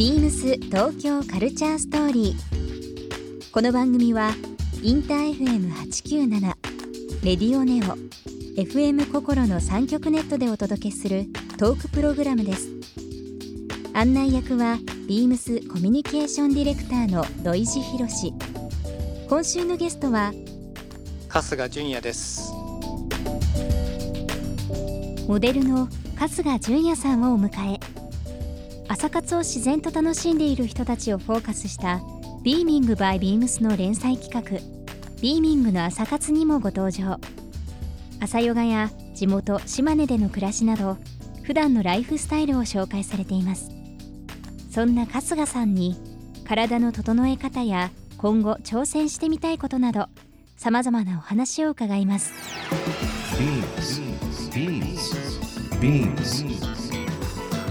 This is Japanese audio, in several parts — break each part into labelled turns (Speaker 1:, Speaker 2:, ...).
Speaker 1: ビームス東京カルチャーストーリー。この番組はインター FM897 レディオネオ FM 心の三極ネットでお届けするトークプログラムです。案内役はビームスコミュニケーションディレクターの土井博志。今週のゲストは
Speaker 2: 春日純也です。
Speaker 1: モデルの春日純也さんをお迎え朝活を自然と楽しんでいる人たちをフォーカスした「ビーミング by ビームスの連載企画「ビーミングの朝活」にもご登場。朝ヨガや地元島根での暮らしなど普段のライフスタイルを紹介されています。そんな春日さんに体の整え方や今後挑戦してみたいことなどさまざまなお話を伺います。
Speaker 3: Beams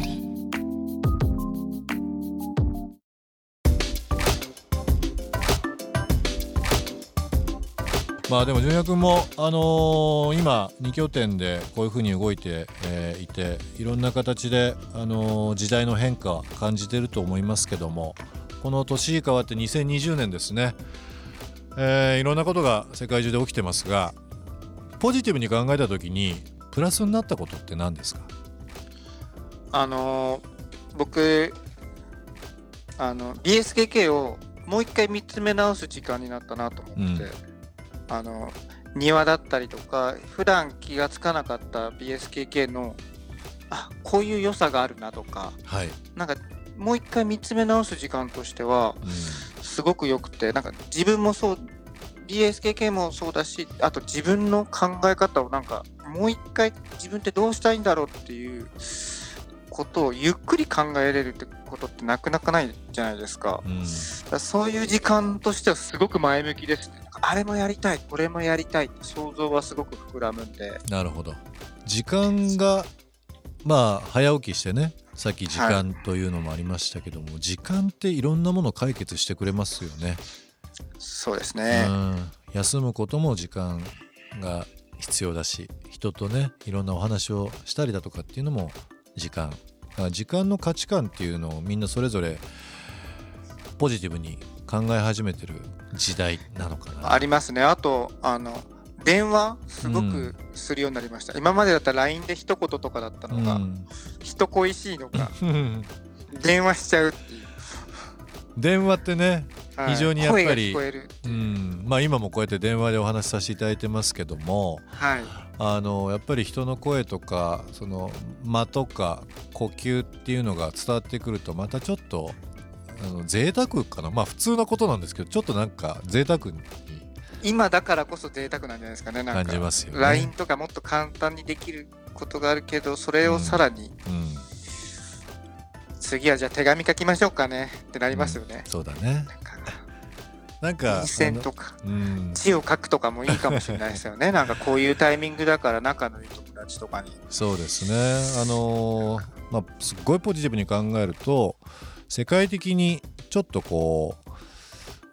Speaker 4: ー
Speaker 5: まあでも純也君も、あのー、今2拠点でこういうふうに動いて、えー、いていろんな形で、あのー、時代の変化感じてると思いますけどもこの年変わって2020年ですね、えー、いろんなことが世界中で起きてますがポジティブに考えた時にプラスになったことって何ですか？
Speaker 2: あの僕あの BSKK をもう一回見つめ直す時間になったなと思って、うん、あの庭だったりとか普段気が付かなかった BSKK のあこういう良さがあるなとか、はい、なんかもう一回見つめ直す時間としては、うん、すごくよくてなんか自分もそう BSKK もそうだしあと自分の考え方をなんかもう一回自分ってどうしたいんだろうっていうことをゆっくり考えれるってことってなくなかないじゃないですか,、うん、かそういう時間としてはすごく前向きですねあれもやりたいこれもやりたいって想像はすごく膨らむんで。
Speaker 5: なるほど。時間がまあ早起きしてねさっき時間というのもありましたけども、はい、時間っていろんなものを解決してくれますよね。
Speaker 2: そうですね、う
Speaker 5: ん、休むことも時間が必要だし人とねいろんなお話をしたりだとかっていうのも時間。時間の価値観っていうのをみんなそれぞれポジティブに考え始めてる時代なのかな。
Speaker 2: ありますね。あとあの電話すごくするようになりました、うん、今までだったら LINE で一言とかだったのが、うん、人恋しいのか電話しちゃうっていう。
Speaker 5: 電話ってね、はい、非常にやっぱりう。ん。まあ、今もこうやって電話でお話しさせていただいてますけども、はい、あのやっぱり人の声とかその間とか呼吸っていうのが伝わってくるとまたちょっとあの贅沢かな？まあ普通のことなんですけどちょっとなんか贅沢に。
Speaker 2: 今だからこそ贅沢なんじゃないですかね
Speaker 5: なんか。感じますよ、ね、
Speaker 2: LINE とかもっと簡単にできることがあるけどそれをさらに、うん、うん、次はじゃあ手紙書きましょうかね。ってなりますよね、
Speaker 5: うん、そうだね。なんか。
Speaker 2: 線とか、うん、字を書くとかもいいかもしれないですよね。なんかこういうタイミングだから仲のいい友達とかに。
Speaker 5: そうですね。あのー、まあすっごいポジティブに考えると世界的にちょっとこう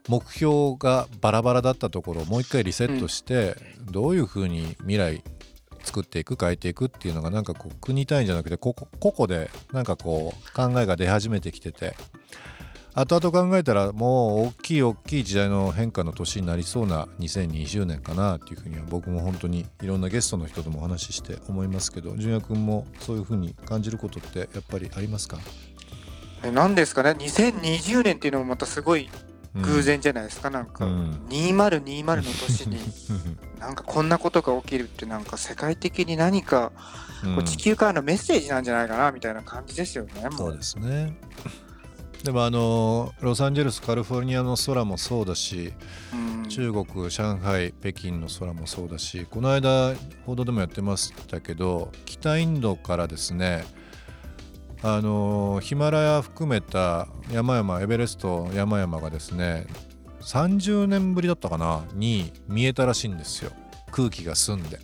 Speaker 5: 目標がバラバラだったところをもう一回リセットして、うん、どういうふうに未来作っていく変えていくっていうのがなんかこう国単位じゃなくて個々でなんかこう考えが出始めてきてて。後々考えたらもう大きい大きい時代の変化の年になりそうな2020年かなっていうふうには僕も本当にいろんなゲストの人ともお話しして思いますけど純也君もそういうふうに感じることってやっぱりありますか？
Speaker 2: 何ですかね？2020年っていうのもまたすごい偶然じゃないですか、うん、なんか、うん、2020の年になんかこんなことが起きるってなんか世界的に何か、こう地球からのメッセージなんじゃないかなみたいな感じですよね。
Speaker 5: そうですね。でもあのロサンゼルスカリフォルニアの空もそうだし、うん、中国上海北京の空もそうだしこの間報道でもやってましたけど北インドからですねあのヒマラヤ含めた山々エベレスト山々がですね30年ぶりだったかなに見えたらしいんですよ。空気が澄んで。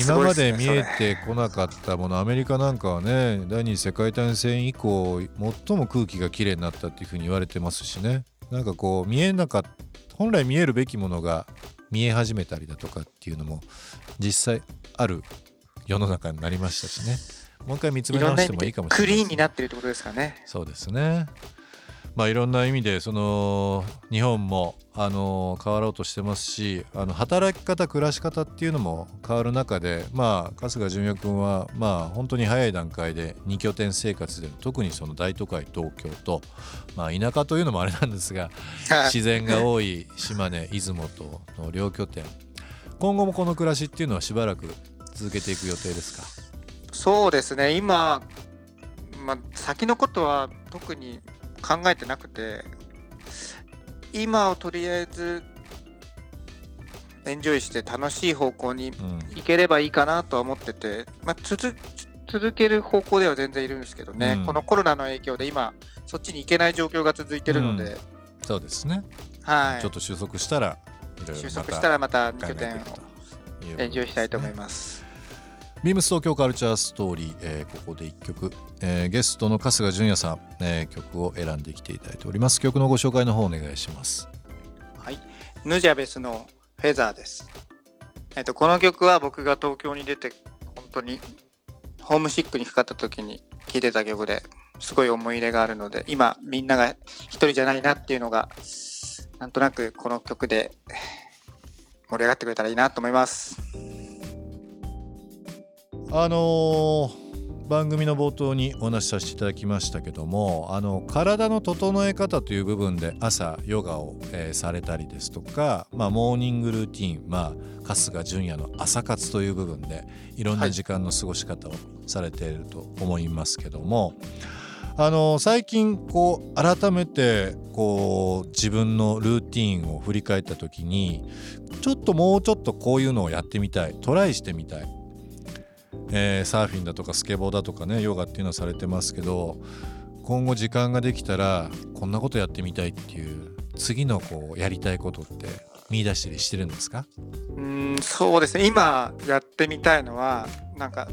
Speaker 5: 今まで見えてこなかったものアメリカなんかはね第二次世界大戦以降最も空気がきれいになったっていうふうに言われてますしね。なんかこう見えなかった本来見えるべきものが見え始めたりだとかっていうのも実際ある世の中になりましたしねもう一回見つめ直してもいいかもしれない、
Speaker 2: ね、クリーンになってるってことですかね。
Speaker 5: そうですね。まあ、いろんな意味でその日本もあの変わろうとしてますしあの働き方暮らし方っていうのも変わる中で、まあ、春日淳也君は、まあ、本当に早い段階で2拠点生活で特にその大都会東京と、まあ、田舎というのもあれなんですが自然が多い島根出雲との両拠点。今後もこの暮らしっていうのはしばらく続けていく予定ですか？
Speaker 2: そうですね。今、まあ、先のことは特に考えてなくて今をとりあえずエンジョイして楽しい方向に行ければいいかなとは思ってて、まあ、続続ける方向では全然いるんですけどね、うん、このコロナの影響で今そっちに行けない状況が続いてるので、うん、
Speaker 5: そうですね。
Speaker 2: はい。
Speaker 5: ちょっと収束したら
Speaker 2: 収束したらまた2拠点をエンジョイしたいと思います。
Speaker 5: ビームス東京カルチャーストーリー、えー、ここで1曲、えー、ゲストの春日淳也さん、えー、曲を選んできていただいております。曲のご紹介の方お願いします。
Speaker 2: はい。ヌジャベスのフェザーです。えっ、とこの曲は僕が東京に出て本当にホームシックにかかった時に聴いてた曲ですごい思い入れがあるので今みんなが一人じゃないなっていうのがなんとなくこの曲で盛り上がってくれたらいいなと思います。
Speaker 5: あのー、番組の冒頭にお話しさせていただきましたけどもあの体の整え方という部分で朝ヨガを、えー、されたりですとか、まあ、モーニングルーティン、まあ、春日淳也の朝活という部分でいろんな時間の過ごし方をされていると思いますけども、はい、あの最近こう改めてこう自分のルーティンを振り返った時にちょっともうちょっとこういうのをやってみたいトライしてみたいえー、サーフィンだとかスケボーだとかねヨガっていうのはされてますけど今後時間ができたらこんなことやってみたいっていう次のこうやりたいことって見出したりしてるんですか？
Speaker 2: うんそうですね。今やってみたいのはなんか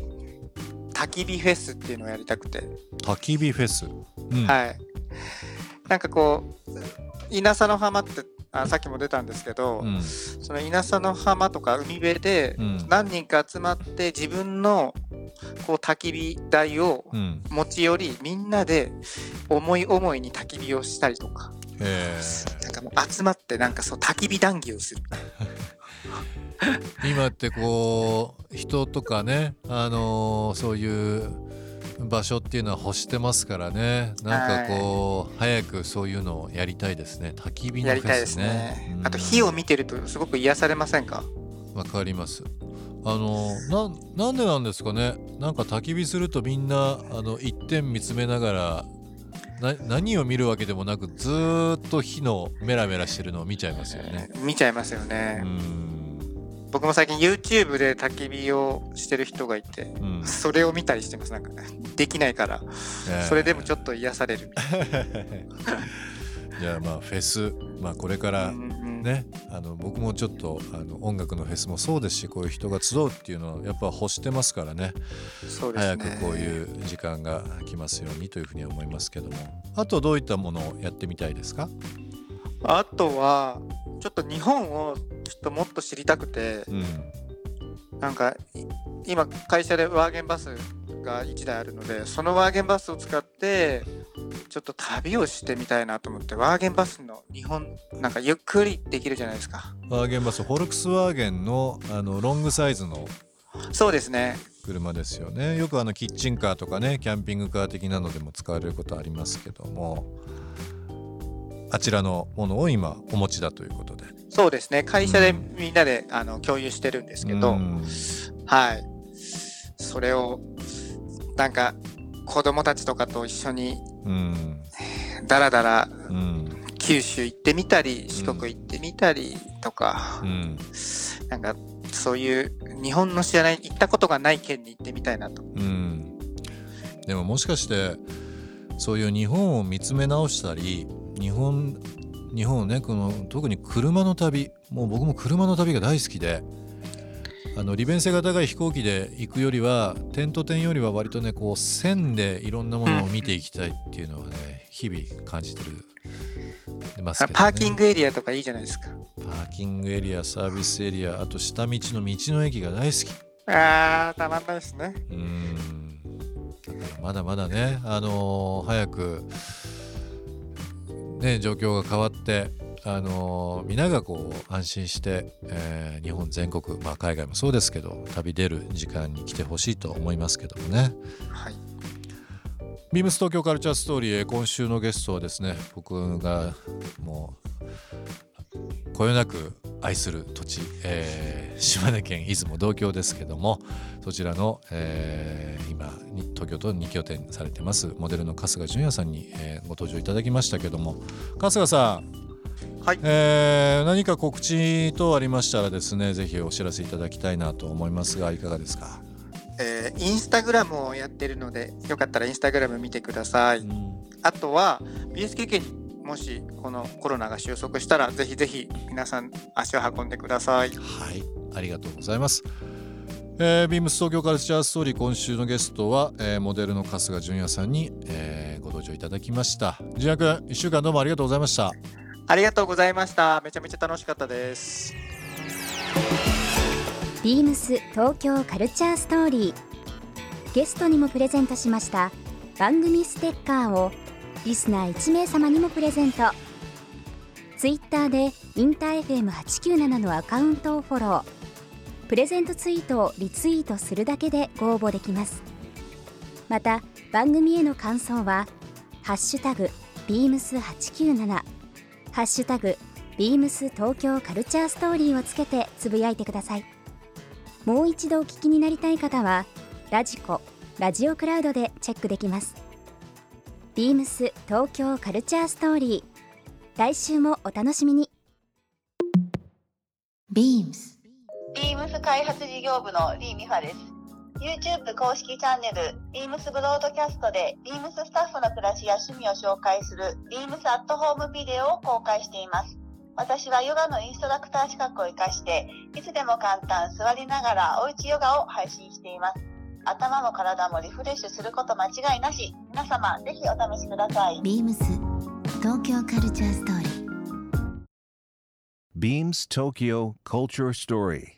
Speaker 2: 焚き火フェスっていうのをやりたくて。
Speaker 5: 焚き火フェス、
Speaker 2: うん、はい。なんかこう稲佐の浜ってあさっきも出たんですけど、うん、その稲佐の浜とか海辺で何人か集まって自分のこう焚き火台を持ち寄り、みんなで思い思いに焚き火をしたりとか。なんかもう集まってなんかそう焚き火談義をする。
Speaker 5: 今ってこう人とかねあのー、そういう場所っていうのは欲してますからね。なんかこう、早くそういうのをやりたいですね。焚き火のフェスね、ね
Speaker 2: うん、あと火を見てるとすごく癒されませんか？
Speaker 5: わかります。あのななんでなんですかね。なんか焚き火するとみんなあの一点見つめながらな何を見るわけでもなくずっと火のメラメラしてるのを見ちゃいますよね。
Speaker 2: 見ちゃいますよね。僕も最近 YouTube で焚き火をしてる人がいて、うん、それを見たりしてます。なんかできないから、えー、それでもちょっと癒される
Speaker 5: じゃあまあフェスまあこれからね、うんうん、あの僕もちょっとあの音楽のフェスもそうですしこういう人が集うっていうのはやっぱ欲してますからね。ね。早くこういう時間が来ますようにというふうに思いますけども。あとどういったものをやってみたいですか？
Speaker 2: あとはちょっと日本をちょっともっと知りたくて、うん、なんか今会社でワーゲンバスが1台あるのでそのワーゲンバスを使ってちょっと旅をしてみたいなと思ってワーゲンバスの日本なんかゆっくりできるじゃないですか。
Speaker 5: ワーゲンバスフォルクスワーゲンのあのロングサイズの
Speaker 2: そうですね。
Speaker 5: 車ですよね。よくあのキッチンカーとかねキャンピングカー的なのでも使われることありますけどもあちらのものを今お持ちだということで。
Speaker 2: そうですね。会社でみんなで、うん、あの共有してるんですけど、うん、はい。それをなんか子供たちとかと一緒に、うん、だらだら、九州行ってみたり四国行ってみたりとか、うん、なんかそういう日本の知らない行ったことがない県に行ってみたいなと。うん。
Speaker 5: でももしかしてそういう日本を見つめ直したり日本日本ねこの特に車の旅。もう僕も車の旅が大好きで。あの利便性が高い飛行機で行くよりは点と点よりは割とねこう線でいろんなものを見ていきたいっていうのはね日々感じてる。ますけど、ね、
Speaker 2: パーキングエリアとかいいじゃないですか。
Speaker 5: パーキングエリアサービスエリアあと下道の道の駅が大好き。
Speaker 2: あー、たまんないですね。
Speaker 5: うん。だからまだまだね、あのー早く、ね、状況が変わって、あのー皆がこう安心して、えー日本全国、まあ、海外もそうですけど旅出る時間に来てほしいと思いますけどもね。
Speaker 2: はい。
Speaker 5: ビームス東京カルチャーストーリーへ今週のゲストはですね僕がもうこよなく愛する土地、えー島根県出雲同郷ですけどもそちらの、えー今に東京都に拠点されてます。モデルの春日淳也さんに、えーご登場いただきましたけども。春日さん、
Speaker 2: はい。
Speaker 5: えー何か告知等ありましたらですねぜひお知らせいただきたいなと思いますがいかがですか、
Speaker 2: えーインスタグラムをやってるので、よかったらインスタグラム見てください。
Speaker 5: うん。
Speaker 2: あとは BSKK にもしこのコロナが収束したらぜひぜひ皆さん足を運んでください。
Speaker 5: はい、ありがとうございます。えービームス東京カルチャーストーリー今週のゲストは、えーモデルの春日淳也さんに、えーご登場いただきました。淳也くん、1週間どうもありがとうございました。
Speaker 2: ありがとうございました。めちゃめちゃ楽しかったです。
Speaker 1: ビームス東京カルチャーストーリーゲストにもプレゼントしました番組ステッカーをリスナー1名様にもプレゼントツイッターでインター FM897 のアカウントをフォロープレゼントツイートをリツイートするだけでご応募できます。また番組への感想は「ハッシュタグビームス897」「ハッシュタグビームス東京カルチャーストーリー」をつけてつぶやいてください。もう一度お聞きになりたい方はラジコラジオクラウドでチェックできます。ビームス東京カルチャーストーリー。来週もお楽しみに。
Speaker 4: BEAMS
Speaker 6: ビームス開発事業部のリー・ミファです。YouTube 公式チャンネル、ビームスブロードキャストで、ビームススタッフの暮らしや趣味を紹介する、ビームスアットホームビデオを公開しています。私はヨガのインストラクター資格を活かして、いつでも簡単座りながらおうちヨガを配信しています。頭も体もリフレッシュすること間違いなし。皆様、ぜひお試しください。
Speaker 4: BEAMS 東京カルチャーストーリー
Speaker 3: Beams Tokyo Culture Story.